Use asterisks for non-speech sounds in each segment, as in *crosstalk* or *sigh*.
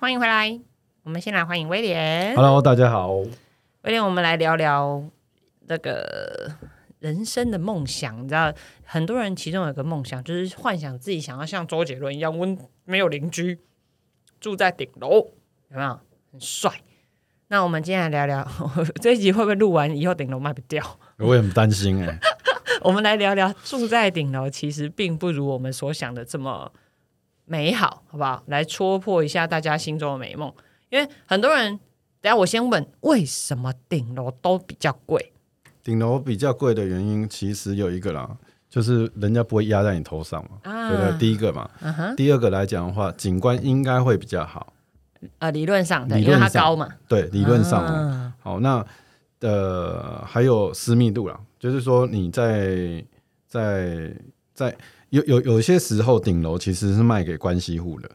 欢迎回来。我们先来欢迎威廉。Hello，大家好。威廉，我们来聊聊那个人生的梦想。你知道，很多人其中有一个梦想，就是幻想自己想要像周杰伦一样，温没有邻居，住在顶楼，有没有？很帅。那我们今天来聊聊 *laughs* 这一集会不会录完以后顶楼卖不掉？我也很担心哎、*laughs* 我们来聊聊住在顶楼，其实并不如我们所想的这么美好，好不好？来戳破一下大家心中的美梦。因为很多人，等下我先问，为什么顶楼都比较贵？顶楼比较贵的原因其实有一个啦，就是人家不会压在你头上嘛，啊对不对？第一个嘛，第二个来讲的话，景观应该会比较好，呃，理论上的，因为它高嘛，对，理论上好，那呃还有私密度啦，就是说你在在在有有有一些时候顶楼其实是卖给关系户的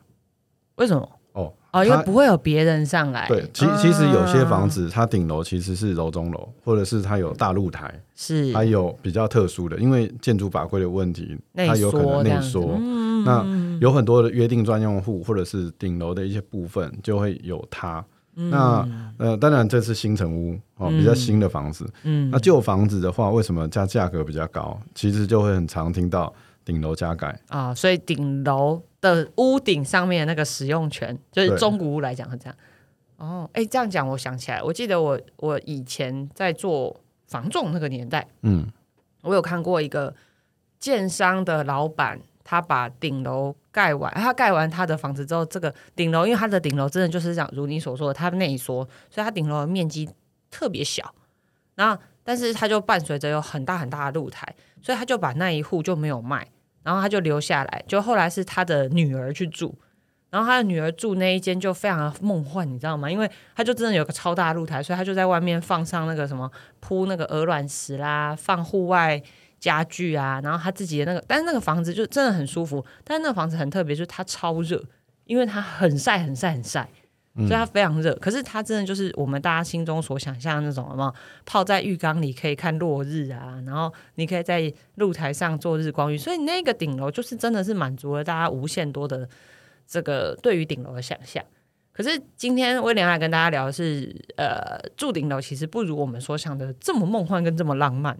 为什么？哦。哦，因为它不会有别人上来。对，其其实有些房子子它顶楼其实是楼中楼，或者是它有大露台，是它有比较特殊的，因为建筑法规的问题，它有可能内缩。嗯那有很多的约定专用户，或者是顶楼的一些部分就会有它。那呃，当然这是新城屋哦，比较新的房子。嗯那旧房子的话，为什么价价格比较高？其实就会很常听到顶楼加盖。啊，所以顶楼的屋顶上面的那个使用权，就是中古屋来讲是这样。哦，哎，这样讲我想起来，我记得我我以前在做房仲那个年代，嗯，我有看过一个建商的老板，他把顶楼盖完，他盖完他的房子之后，这个顶楼因为他的顶楼真的就是这样，如你所说的，它内缩，所以他顶楼的面积特别小。然后，但是他就伴随着有很大很大的露台，所以他就把那一户就没有卖，然后他就留下来。就后来是他的女儿去住，然后他的女儿住那一间就非常的梦幻，你知道吗？因为他就真的有个超大露台，所以他就在外面放上那个什么铺那个鹅卵石啦，放户外家具啊，然后他自己的那个，但是那个房子就真的很舒服，但是那个房子很特别，就是它超热，因为它很晒很晒很晒。所以它非常热，可是它真的就是我们大家心中所想象的那种，什么泡在浴缸里可以看落日啊，然后你可以在露台上做日光浴，所以那个顶楼就是真的是满足了大家无限多的这个对于顶楼的想象。可是今天威廉来跟大家聊的是，呃，住顶楼其实不如我们所想的这么梦幻跟这么浪漫。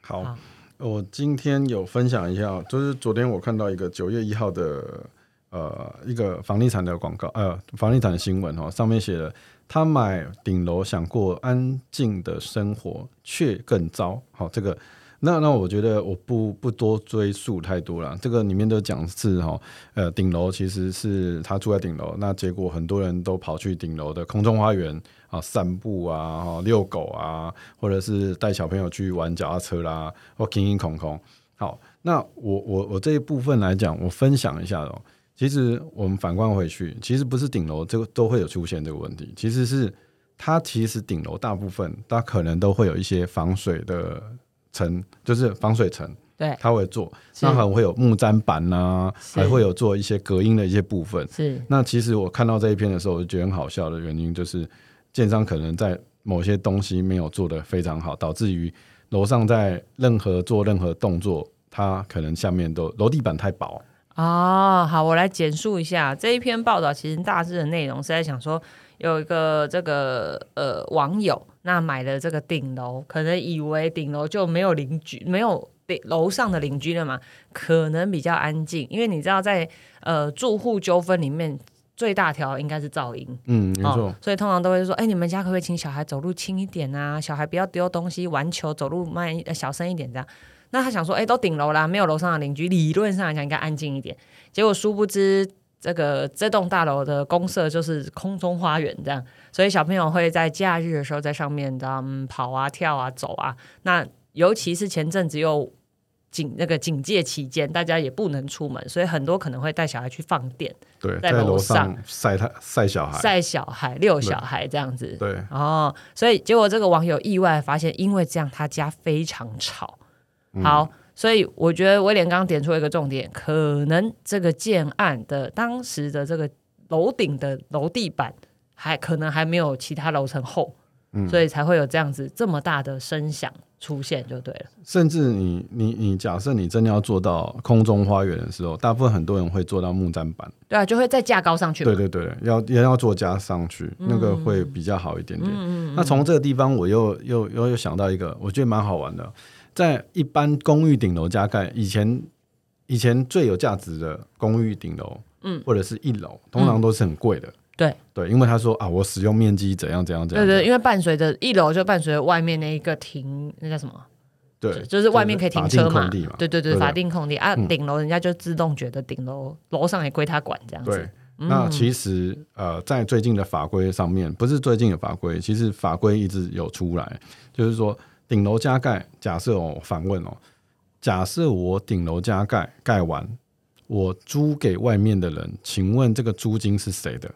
好好，我今天有分享一下，就是昨天我看到一个九月一号的呃一个房地产的广告，呃房地产的新闻哦，上面写了他买顶楼想过安静的生活，却更糟。好，这个那那我觉得我不不多追溯太多了，这个里面都讲是哈，呃顶楼其实是他住在顶楼，那结果很多人都跑去顶楼的空中花园啊散步啊、哈遛狗啊，或者是带小朋友去玩脚踏车啦，或空空空空。好，那我我我这一部分来讲，我分享一下哦。其实我们反观回去，其实不是顶楼这个都会有出现这个问题，其实是它其实顶楼大部分它可能都会有一些防水的层，就是防水层，对，它会做，是那可能会有木砧板呐、是还会有做一些隔音的一些部分。是那其实我看到这一篇的时候，我就觉得很好笑的原因就是，建商可能在某些东西没有做得非常好，导致于楼上在任何做任何动作，它可能下面都楼地板太薄。哦，好，我来简述一下这一篇报道。其实大致的内容是在想说，有一个这个呃网友，那买了这个顶楼，可能以为顶楼就没有邻居，没有顶楼上的邻居了嘛，可能比较安静，因为你知道在呃住户纠纷里面。最大条应该是噪音，嗯，没错，哦，所以通常都会说，哎、你们家可不可以请小孩走路轻一点啊？小孩不要丢东西，玩球走路慢小声一点这样。那他想说，哎、都顶楼啦，没有楼上的邻居，理论上来讲应该安静一点。结果殊不知，这个这栋大楼的公社就是空中花园这样，所以小朋友会在假日的时候在上面这样嗯跑啊、跳啊、走啊。那尤其是前阵子又警那个警戒期间，大家也不能出门，所以很多可能会带小孩去放电、对，在在楼上晒他晒小孩，晒小孩、遛小孩这样子。对，哦，所以结果这个网友意外发现，因为这样他家非常吵。嗯好，所以我觉得威廉刚刚点出一个重点，可能这个建案的当时的这个楼顶的楼地板还可能还没有其他楼层厚，所以才会有这样子这么大的声响出现，就对了。甚至你你你假设你真的要做到空中花园的时候，大部分很多人会做到木栈板，对啊，就会再架高上去嘛。对对对，要也要做加上去，那个会比较好一点点。那从这个地方，我又又又又想到一个，我觉得蛮好玩的，在一般公寓顶楼加盖以前，以前最有价值的公寓顶楼，嗯，或者是一楼，通常都是很贵的。对对，因为他说啊，我使用面积怎样怎样怎样。对对，因为伴随着一楼就伴随着外面那一个停，那叫什么？对，就是外面可以停车嘛。嘛对对对，法定空地啊，顶楼人家就自动觉得顶楼楼上也归他管这样对子。，那其实呃，在最近的法规上面，不是最近的法规，其实法规一直有出来，就是说顶楼加盖，假设哦，反问哦，假设我顶楼加盖盖完，我租给外面的人，请问这个租金是谁的？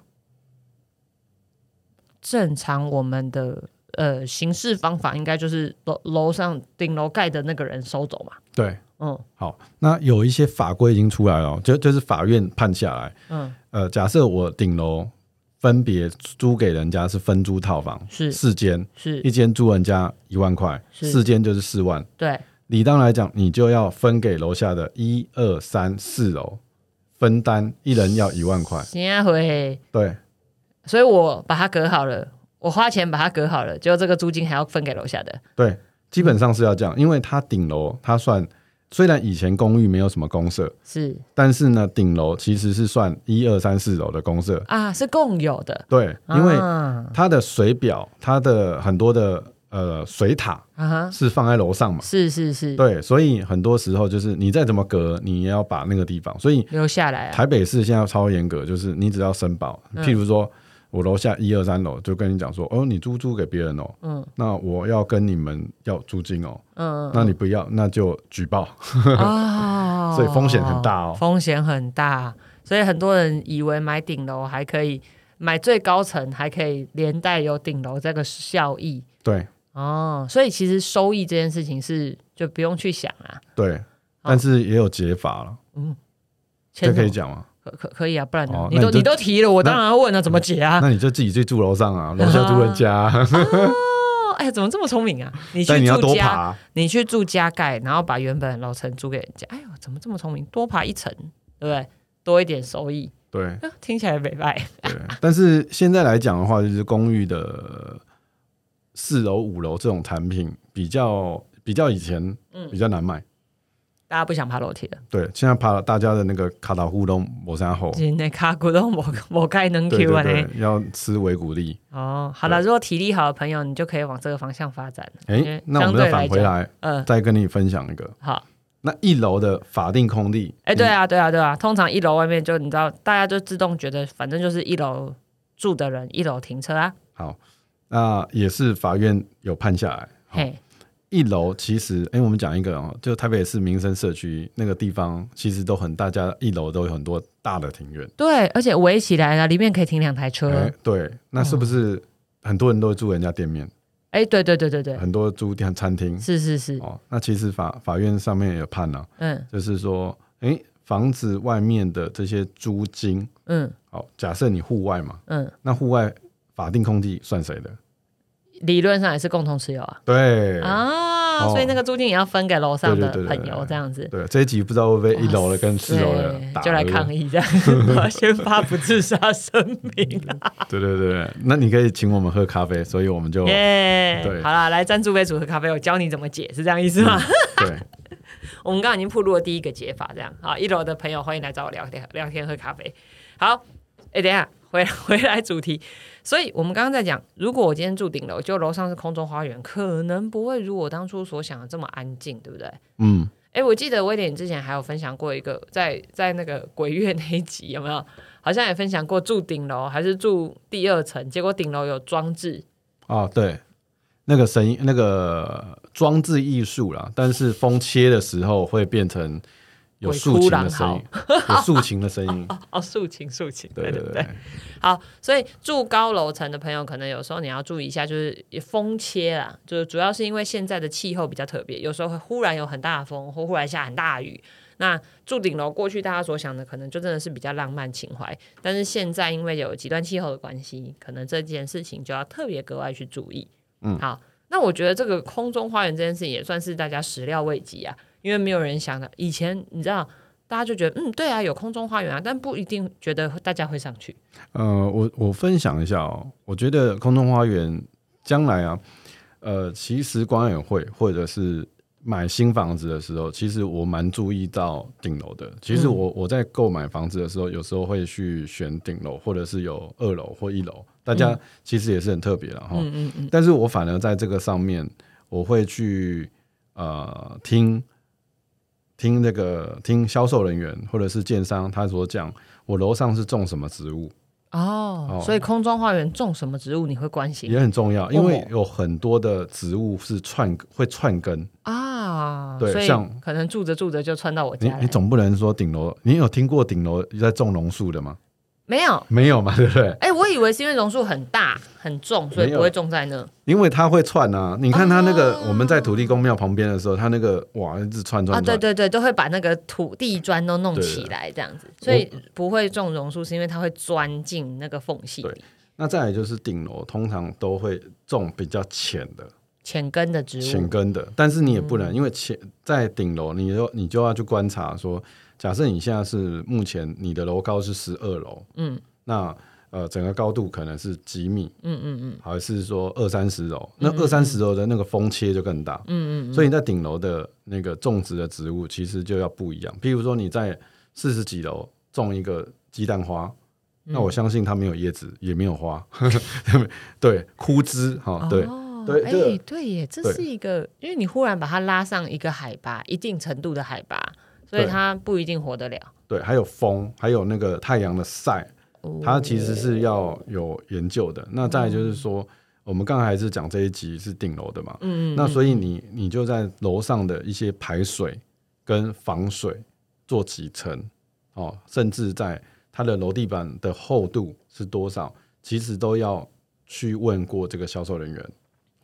正常我们的呃行事方法应该就是楼楼上顶楼盖的那个人收走嘛。对，嗯好，那有一些法规已经出来了哦，就就是法院判下来，嗯，呃，假设我顶楼分别租给人家是分租套房，是四间，是一，间租人家一万块，四间就是四万。对，理当来讲，你就要分给楼下的一二三四楼分担，一人要一万块。行啊回，对所以我把它隔好了，我花钱把它隔好了，结果这个租金还要分给楼下的。对，基本上是要这样，因为它顶楼它算，虽然以前公寓没有什么公社，是。但是呢，顶楼其实是算一二三四楼的公社。啊，是共有的，对，因为啊它的水表，它的很多的呃水塔啊哈，是放在楼上嘛。是是是，对，所以很多时候就是你再怎么隔，你也要把那个地方。所以留下来啊，台北市现在超严格，就是你只要申报，嗯。譬如说我楼下一二三楼就跟你讲说，哦，你租租给别人哦，嗯。那我要跟你们要租金哦，嗯那你不要，那就举报。啊，*laughs* 所以风险很大哦。风险很大，所以很多人以为买顶楼还可以买最高层，还可以连带有顶楼这个效益。对。哦，所以其实收益这件事情是就不用去想啊，对，但是也有解法了，嗯。这可以讲吗？可可可以啊，不然呢哦你都你都提了，我当然要问了，怎么解啊？那你就自己去住楼上啊，楼下住人家，*laughs* 哦，哎呀，怎么这么聪明啊？你去住家。你去住加盖，然后把原本的楼层租给人家，哎呦，怎么这么聪明？多爬一层，对不对？多一点收益，对啊听起来没败。对，但是现在来讲的话，就是公寓的四楼、五楼这种产品比较比较以前嗯比较难卖。大家不想爬楼梯了，对，现在爬了大家的那个卡塔互动磨山后，今天卡骨都某某盖能对 Q 啊呢。对对，要吃维骨力。哦，好了，如果体力好的朋友，你就可以往这个方向发展。哎、那我们再返回来，嗯，再跟你分享一个。好，那一楼的法定空地，哎，对啊，对啊，对啊，通常一楼外面就你知道，大家就自动觉得，反正就是一楼住的人，一楼停车啊，好，那也是法院有判下来。好嘿，一楼其实，哎、我们讲一个哦，就台北市民生社区那个地方，其实都很，大家一楼都有很多大的庭院。对，而且围起来了，里面可以停两台哎、车。对，那是不是很多人都住人家店面，哎，对对对对对，很多租店餐厅？是是是，哦，那其实法法院上面也有判了、嗯就是说，哎、房子外面的这些租金，嗯好，假设你户外嘛，嗯，那户外法定空地算谁的？理论上也是共同持有啊。对，啊，哦。所以那个租金也要分给楼上的朋友，这样子。对，这一集不知道会不会一楼的跟四楼的就来抗议这样，*laughs* 我要先发不自杀声明啊！*laughs* 对对对对，那你可以请我们喝咖啡，所以我们就耶。对。好啦，来赞助杯组合咖啡，我教你怎么解，是这样意思吗？对。*laughs* 我们刚刚已经铺路了第一个解法，这样。好，一楼的朋友欢迎来找我聊天聊天喝咖啡。好，哎，等一下回回来主题，所以我们刚刚在讲，如果我今天住顶楼，就楼上是空中花园，可能不会如我当初所想的这么安静，对不对？嗯，哎，我记得威廉之前还有分享过一个，在在那个鬼月那一集有没有？好像也分享过住顶楼还是住第二层，结果顶楼有装置，哦对，那个声音那个装置艺术啦，但是风切的时候会变成有鬼竖琴的声音，有竖琴的声音，*laughs* 哦，竖琴竖琴，对对对。好，所以住高楼层的朋友，可能有时候你要注意一下，就是风切啦，就是主要是因为现在的气候比较特别，有时候会忽然有很大的风，或忽然下很大的雨。那住顶楼，过去大家所想的可能就真的是比较浪漫情怀，但是现在因为有极端气候的关系，可能这件事情就要特别格外去注意。嗯，好，那我觉得这个空中花园这件事情也算是大家始料未及啊，因为没有人想的。以前你知道，大家就觉得嗯，对啊，有空中花园啊，但不一定觉得大家会上去。呃，我我分享一下哦，我觉得空中花园将来啊，呃，其实管委会或者是。买新房子的时候，其实我蛮注意到顶楼的。其实我我在购买房子的时候，有时候会去选顶楼，或者是有二楼或一楼。大家其实也是很特别的哈。嗯嗯嗯。但是我反而在这个上面，我会去呃听听那个听销售人员或者是建商他所讲，我楼上是种什么植物。哦，所以空中花园种什么植物你会关心？也很重要，因为有很多的植物是串会串根啊。对，像可能住着住着就窜到我家。你你总不能说顶楼，你有听过顶楼在种榕树的吗？没有，没有嘛，对不对？哎，我以为是因为榕树很大很重，所以不会种在那。因为它会串啊！你看它那个，我们在土地公庙旁边的时候，它那个哇，一直串串。啊，对对对，都会把那个土地砖都弄起来这样子，所以不会种榕树，是因为它会钻进那个缝隙里。那再来就是顶楼，通常都会种比较浅的、浅根的植物。浅根的，但是你也不能，因为浅在顶楼，你就你就要去观察说，假设你现在是目前你的楼高是十二楼，嗯，那。呃，整个高度可能是几米，嗯嗯嗯，还是说二三十楼？那二三十楼的那个风切就更大，嗯嗯，所以你在顶楼的那个种植的植物其实就要不一样。譬如说你在四十几楼种一个鸡蛋花，那我相信它没有叶子，也没有花，*laughs* 对，枯枝哈，对。对，哎，对耶，这是一个，因为你忽然把它拉上一个海拔一定程度的海拔，所以它不一定活得了。对，还有风，还有那个太阳的晒。它其实是要有研究的。那再就是说，我们刚才还是讲这一集是顶楼的嘛，嗯嗯，那所以你你就在楼上的一些排水跟防水做几层哦，甚至在它的楼地板的厚度是多少，其实都要去问过这个销售人员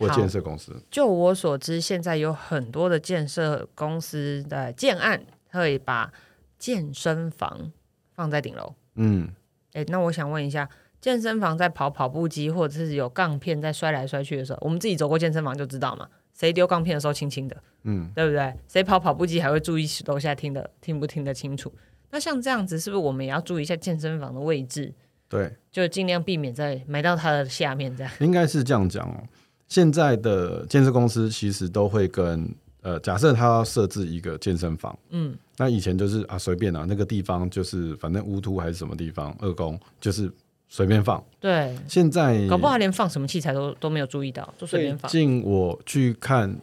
或建设公司。就我所知，现在有很多的建设公司的建案会把健身房放在顶楼，嗯。哎，那我想问一下，健身房在跑跑步机或者是有杠片在摔来摔去的时候，我们自己走过健身房就知道嘛，谁丢杠片的时候轻轻的，嗯，对不对？谁跑跑步机还会注意楼下听的听不听得清楚？那像这样子，是不是我们也要注意一下健身房的位置？对，就尽量避免在埋到它的下面这样。应该是这样讲哦。现在的建设公司其实都会跟。呃，假设他要设置一个健身房，嗯，那以前就是啊，随便啊，那个地方就是反正乌突还是什么地方，二宫就是随便放。对，现在搞不好连放什么器材都都没有注意到，就随便放。近我去看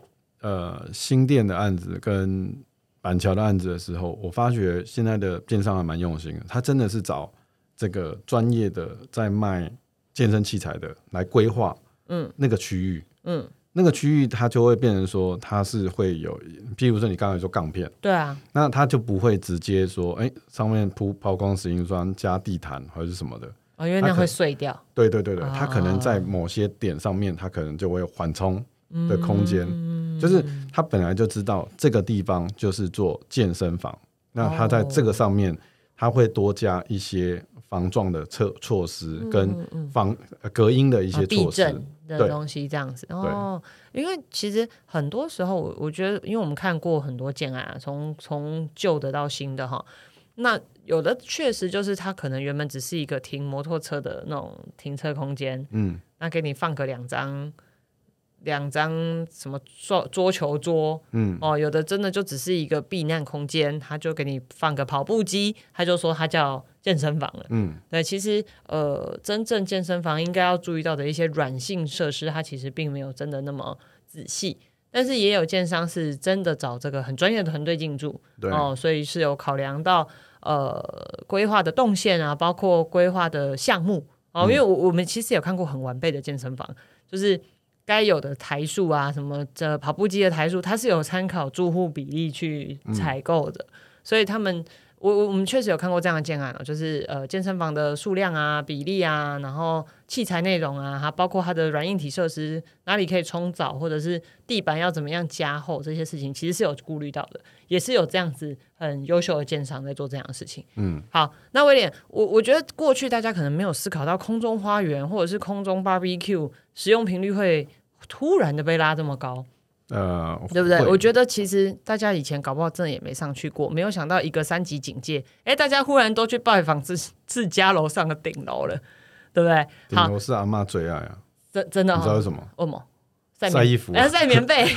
呃新店的案子跟板桥的案子的时候，我发觉现在的电商还蛮用心的，他真的是找这个专业的在卖健身器材的来规划，嗯，那个区域，嗯。那个区域它就会变成说，它是会有，譬如说你刚才说杠片，对啊，那它就不会直接说，哎，上面铺抛光石英砖加地毯或者是什么的，哦，因为那会碎掉。对对对对，它可能在某些点上面，它可能就会有缓冲的空间，就是它本来就知道这个地方就是做健身房，那它在这个上面，它会多加一些。防撞的措措施跟防隔音的一些措施。的东西，这样子。哦。因为其实很多时候，我觉得，因为我们看过很多建案啊，从从旧的到新的哈，那有的确实就是它可能原本只是一个停摩托车的那种停车空间，嗯，那给你放个两张。两张什么桌桌球桌，嗯，哦，有的真的就只是一个避难空间，他就给你放个跑步机，他就说他叫健身房了，嗯，对，其实呃，真正健身房应该要注意到的一些软性设施，它其实并没有真的那么仔细，但是也有建商是真的找这个很专业的团队进驻，哦，所以是有考量到呃规划的动线啊，包括规划的项目哦，因为我我们其实有看过很完备的健身房，就是。该有的台数啊，什么这跑步机的台数，它是有参考住户比例去采购的，所以他们。我我我们确实有看过这样的建案哦，就是呃健身房的数量啊、比例啊，然后器材内容啊，还包括它的软硬体设施哪里可以冲澡，或者是地板要怎么样加厚，这些事情其实是有顾虑到的，也是有这样子很优秀的建商在做这样的事情。嗯，好，那威廉，我我觉得过去大家可能没有思考到空中花园或者是空中 barbecue 使用频率会突然的被拉这么高，呃，对不对？我觉得其实大家以前搞不好真的也没上去过，没有想到一个三级警戒，哎，大家忽然都去拜访自自家楼上的顶楼了，对不对？好，顶楼是阿嬷最爱啊，真真的哦你知道为什么？为什么？晒晒衣服啊哎，晒棉被。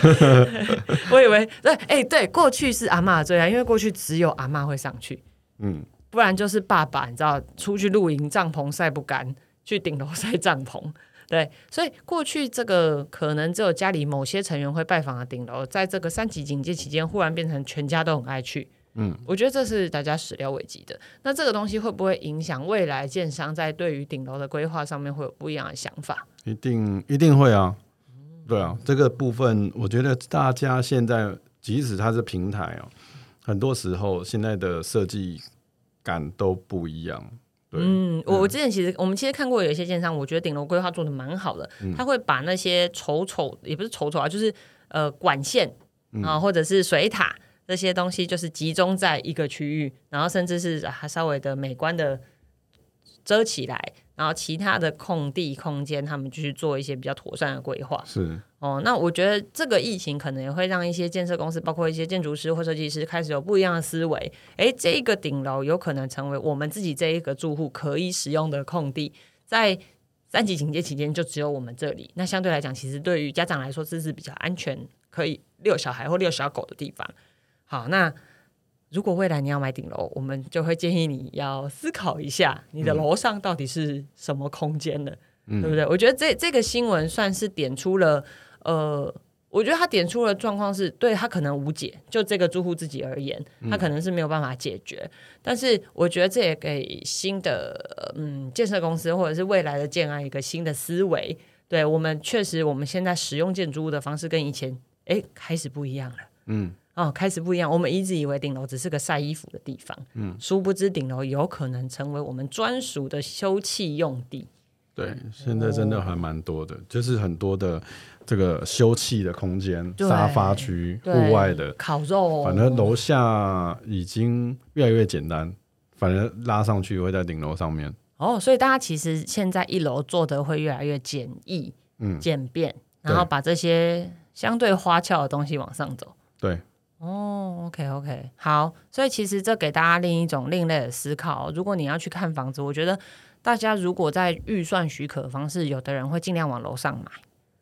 *laughs* 我以为对，哎，对，过去是阿嬷最爱，因为过去只有阿嬷会上去，嗯，不然就是爸爸，你知道，出去露营帐篷晒不干，去顶楼 *laughs* 晒帐篷。对，所以过去这个可能只有家里某些成员会拜访的顶楼，在这个三级警戒期间，忽然变成全家都很爱去。嗯，我觉得这是大家始料未及的。那这个东西会不会影响未来建商在对于顶楼的规划上面会有不一样的想法？一定一定会啊，对啊，这个部分我觉得大家现在即使它是平台哦，很多时候现在的设计感都不一样。对，嗯，我我之前其实我们其实看过有一些建商，我觉得顶楼规划做的蛮好的，他会把那些丑丑也不是丑丑啊，就是呃管线啊、或者是水塔这些东西，就是集中在一个区域，然后甚至是还稍微的美观的遮起来，然后其他的空地空间，他们就去做一些比较妥善的规划。是哦，那我觉得这个疫情可能也会让一些建设公司，包括一些建筑师或设计师，开始有不一样的思维。诶，这一个顶楼有可能成为我们自己这一个住户可以使用的空地，在三级警戒期间就只有我们这里。那相对来讲，其实对于家长来说，这是比较安全，可以遛小孩或遛小狗的地方。好，那如果未来你要买顶楼，我们就会建议你要思考一下，你的楼上到底是什么空间的，对不对？我觉得这这个新闻算是点出了，呃，我觉得他点出了状况是对他可能无解，就这个住户自己而言，他可能是没有办法解决。但是我觉得这也给新的嗯建设公司或者是未来的建安一个新的思维。对我们确实，我们现在使用建筑物的方式跟以前哎开始不一样了。嗯，哦，开始不一样。我们一直以为顶楼只是个晒衣服的地方，嗯，殊不知顶楼有可能成为我们专属的休憩用地。对，现在真的还蛮多的，就是很多的这个休憩的空间、沙发区、对户外的，烤肉，反正楼下已经越来越简单，反正拉上去会在顶楼上面。哦，所以大家其实现在一楼做的会越来越简易、嗯，简便，然后把这些相对花俏的东西往上走。对，哦，OK OK，好，所以其实这给大家另一种另类的思考。如果你要去看房子，我觉得大家如果在预算许可的方式，有的人会尽量往楼上买。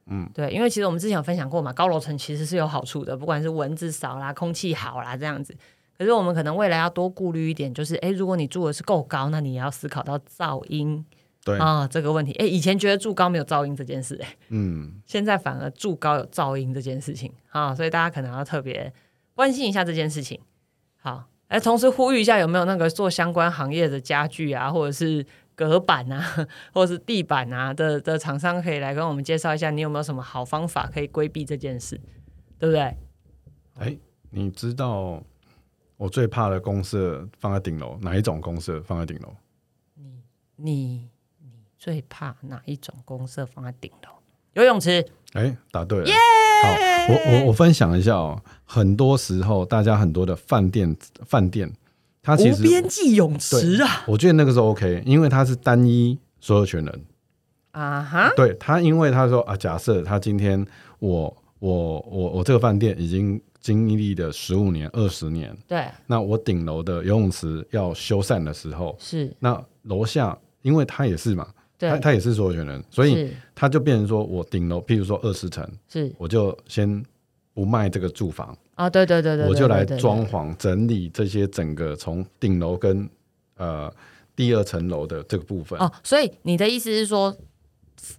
嗯，对，因为其实我们之前有分享过嘛，高楼层其实是有好处的，不管是蚊子少啦、空气好啦这样子。可是我们可能未来要多顾虑一点，就是诶，如果你住的是够高，那你也要思考到噪音对，啊这个问题。诶，以前觉得住高没有噪音这件事、诶，嗯，现在反而住高有噪音这件事情啊，所以大家可能要特别关心一下这件事情。好，哎，同时呼吁一下，有没有那个做相关行业的家具啊，或者是隔板啊，*laughs* 或者是地板啊的的厂商，可以来跟我们介绍一下，你有没有什么好方法可以规避这件事，对不对？哎，你知道我最怕的公社放在顶楼，哪一种公社放在顶楼？你你你最怕哪一种公社放在顶楼？游泳池，哎，答对了。好，我我我分享一下哦。很多时候，大家很多的饭店饭店，它其实无边际泳池啊我觉得那个是 OK，因为它是单一所有权人。啊哈，对他，因为他说啊，假设他今天我我我我这个饭店已经经历了十五年、二十年，对，那我顶楼的游泳池要修缮的时候，是，那楼下因为他也是嘛，他对，他也是所有权人，所以是。他就变成说我顶楼，譬如说二十层，是。我就先不卖这个住房，啊，对对对对，我就来装潢整理这些整个从顶楼跟呃第二层楼的这个部分。哦，所以你的意思是说，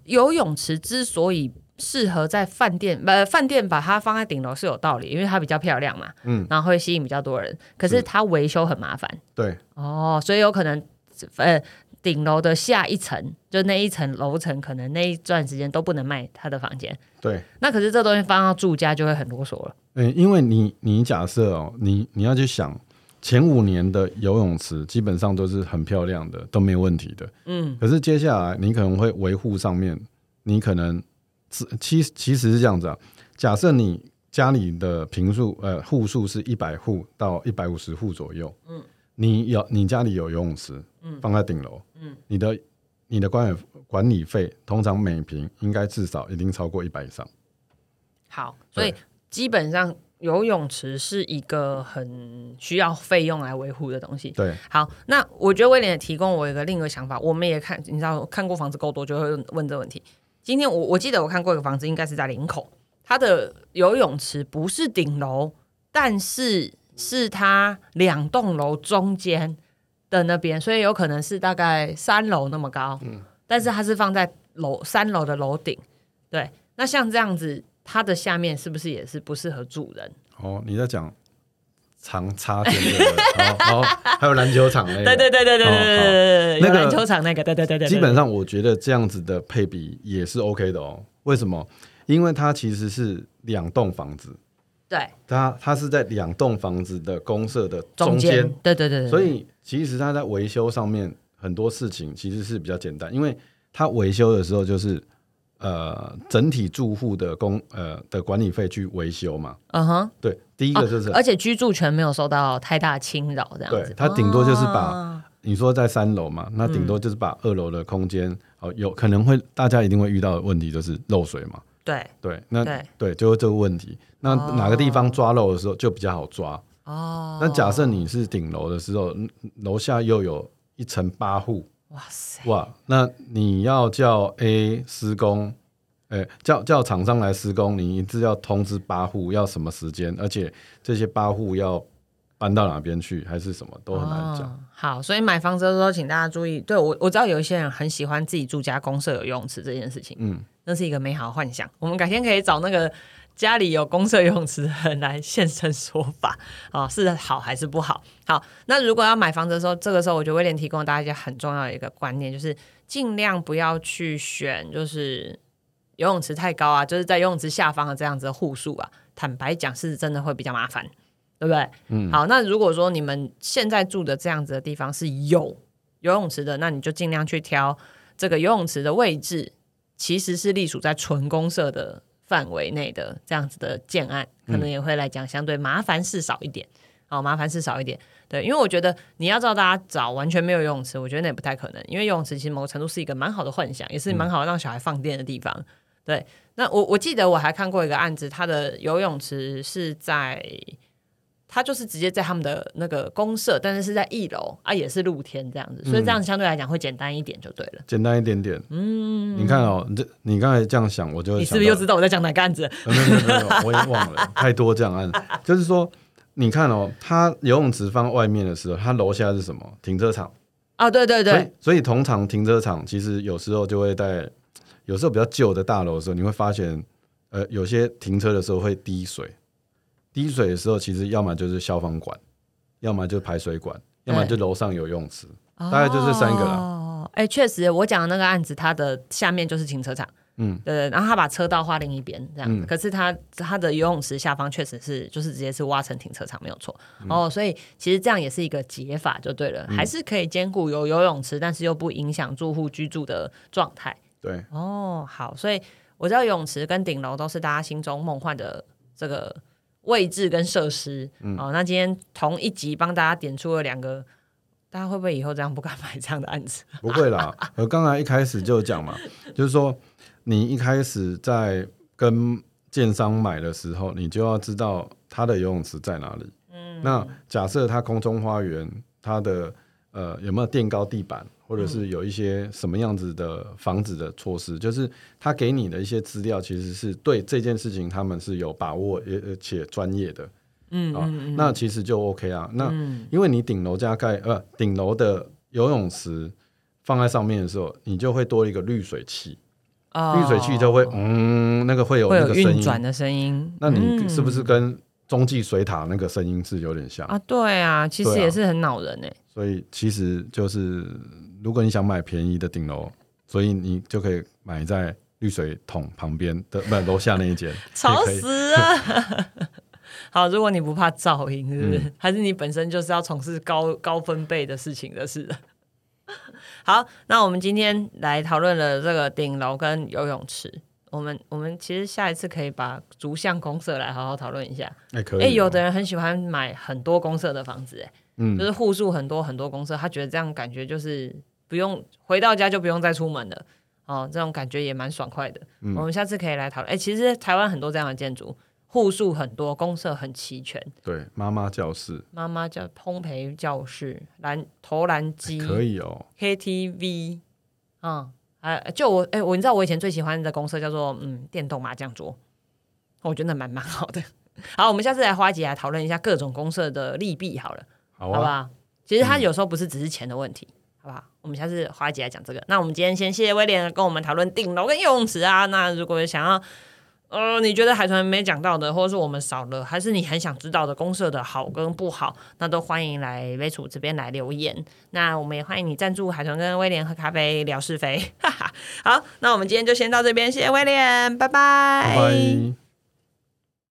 游泳池之所以适合在饭店，呃，饭店把它放在顶楼是有道理，因为它比较漂亮嘛，嗯，然后会吸引比较多人。可是是。它维修很麻烦。对，哦，所以有可能，呃，顶楼的下一层，就那一层楼层，可能那一段时间都不能卖他的房间。对。那可是这东西放到住家就会很啰嗦了。嗯，因为你你假设哦，你你要去想前五年的游泳池基本上都是很漂亮的，都没有问题的。嗯，可是接下来你可能会维护上面，你可能是其其实是这样子啊。假设你家里的平数呃户数是一百户到一百五十户左右，嗯，你有你家里有游泳池，嗯，放在顶楼，嗯，你的你的管理管理费通常每平应该至少一定超过一百以上。好，所以基本上游泳池是一个很需要费用来维护的东西。对，好，那我觉得威廉也提供我一个另一个想法，我们也看，你知道看过房子够多，就会问这个问题。今天我我记得我看过一个房子，应该是在林口，它的游泳池不是顶楼，但是是它两栋楼中间的那边，所以有可能是大概三楼那么高，嗯，但是它是放在楼三楼的楼顶，对，那像这样子，它的下面是不是也是不适合住人？哦，你在讲长插电的，然后还有篮球场那个，对对对对对对对对，那个篮球场那个，对对对对，基本上我觉得这样子的配比也是 OK 的哦。为什么？因为它其实是两栋房子，对，它它是在两栋房子的公社的中中间，对对对，所以其实它在维修上面很多事情其实是比较简单，因为它维修的时候就是呃整体住户的公呃的管理费去维修嘛。嗯哼，对，第一个就是，而且居住权没有受到太大侵扰，这样子，对它顶多就是把哦。你说在三楼嘛，那顶多就是把二楼的空间哦，有可能会大家一定会遇到的问题就是漏水嘛。对对，那对对就是这个问题。那哦哪个地方抓漏的时候就比较好抓。哦，那假设你是顶楼的时候，嗯楼下又有一层八户，哇塞，哇，那你要叫 A 施工，哎、叫叫厂商来施工，你一直要通知八户要什么时间，而且这些八户要搬到哪边去，还是什么都很难讲。哦好，所以买房子的时候，请大家注意。对我我知道有一些人很喜欢自己住家公社有游泳池这件事情，嗯，那是一个美好的幻想。我们改天可以找那个家里有公社游泳池的人来现身说法啊、是好还是不好？好，那如果要买房子的时候，这个时候我觉得威廉提供大家一个很重要的一个观念，就是尽量不要去选就是游泳池太高啊，就是在游泳池下方的这样子的户数啊。坦白讲，是真的会比较麻烦，对不对？嗯。好，那如果说你们现在住的这样子的地方是有游泳池的，那你就尽量去挑这个游泳池的位置，其实是隶属在纯公社的范围内的这样子的建案，可能也会来讲相对麻烦事少一点。好，麻烦事少一点。对，因为我觉得你要照大家找完全没有游泳池，我觉得那也不太可能。因为游泳池其实某个程度是一个蛮好的幻想，也是蛮好让小孩放电的地方。对，那我我记得我还看过一个案子，它的游泳池是在，它就是直接在他们的那个公社，但是是在一楼啊，也是露天这样子，所以这样相对来讲会简单一点就对了。简单一点点。嗯，你看哦，你这你刚才这样想，我就你是不是又知道我在讲哪个案子？呃没有没有没有，我也忘了，太多这样案子。*laughs* 就是说，你看哦，它游泳池放外面的时候，它楼下是什么？停车场。啊，对对所以对，所以通常停车场其实有时候就会在有时候比较旧的大楼的时候，你会发现，呃，有些停车的时候会滴水。滴水的时候，其实要么就是消防管，要么就是排水管，要么就楼上有游泳池，大概就这三个了。哦，哎，确实，我讲的那个案子，它的下面就是停车场。嗯，对对，然后他把车道画另一边这样，嗯。可是他他的游泳池下方确实是就是直接是挖成停车场，没有错、嗯。哦，所以其实这样也是一个解法就对了，还是可以兼顾有游泳池，但是又不影响住户居住的状态。对，哦，好，所以我知道游泳池跟顶楼都是大家心中梦幻的这个位置跟设施。嗯哦，那今天同一集帮大家点出了两个，大家会不会以后这样不敢买这样的案子？*laughs* 不会啦。我刚才一开始就讲嘛，就是说你一开始在跟建商买的时候，你就要知道它的游泳池在哪里。嗯，那假设它空中花园，它的呃有没有垫高地板，或者是有一些什么样子的防止的措施，就是他给你的一些资料，其实是对这件事情他们是有把握，也而且专业的。嗯啊，那其实就 OK 啊。那嗯因为你顶楼加盖呃顶楼的游泳池放在上面的时候，你就会多一个滤水器，哦滤水器就会嗯那个会有那个声音，运转的声音。那你嗯是不是跟中继水塔那个声音是有点像？啊？对啊，其实也是很恼人哎。所以其实就是如果你想买便宜的顶楼，所以你就可以买在滤水桶旁边的 *laughs* 不楼下那一间，*laughs* 吵死啊！*laughs* 好，如果你不怕噪音，是不是？嗯还是你本身就是要从事高高分贝的事情的事？好，那我们今天来讨论了这个顶楼跟游泳池。我们我们其实下一次可以把逐项公社来好好讨论一下。哎可以哎、哦。有的人很喜欢买很多公社的房子，哎，嗯就是户数很多很多公社，他觉得这样感觉就是不用回到家就不用再出门了。哦，这种感觉也蛮爽快的。我们下次可以来讨论。哎，其实台湾很多这样的建筑，户数很多，公社很齐全。对，妈妈教室、妈妈教烘焙教室、篮投篮机可以哦，KTV，嗯，哎，就我哎，我你知道我以前最喜欢的公社叫做嗯电动麻将桌，我觉得蛮蛮好的。*laughs* 好，我们下次来花姐来讨论一下各种公社的利弊好了，好啊。好吧？其实它有时候不是只是钱的问题。我们下次花姐来讲这个。那我们今天先谢谢威廉跟我们讨论顶楼跟游泳池啊。那如果想要，呃，你觉得海豚没讲到的，或者是我们少了，还是你很想知道的公社的好跟不好，那都欢迎来威楚这边来留言。那我们也欢迎你赞助海豚跟威廉喝咖啡聊是非。哈哈好，那我们今天就先到这边，谢谢威廉，拜拜。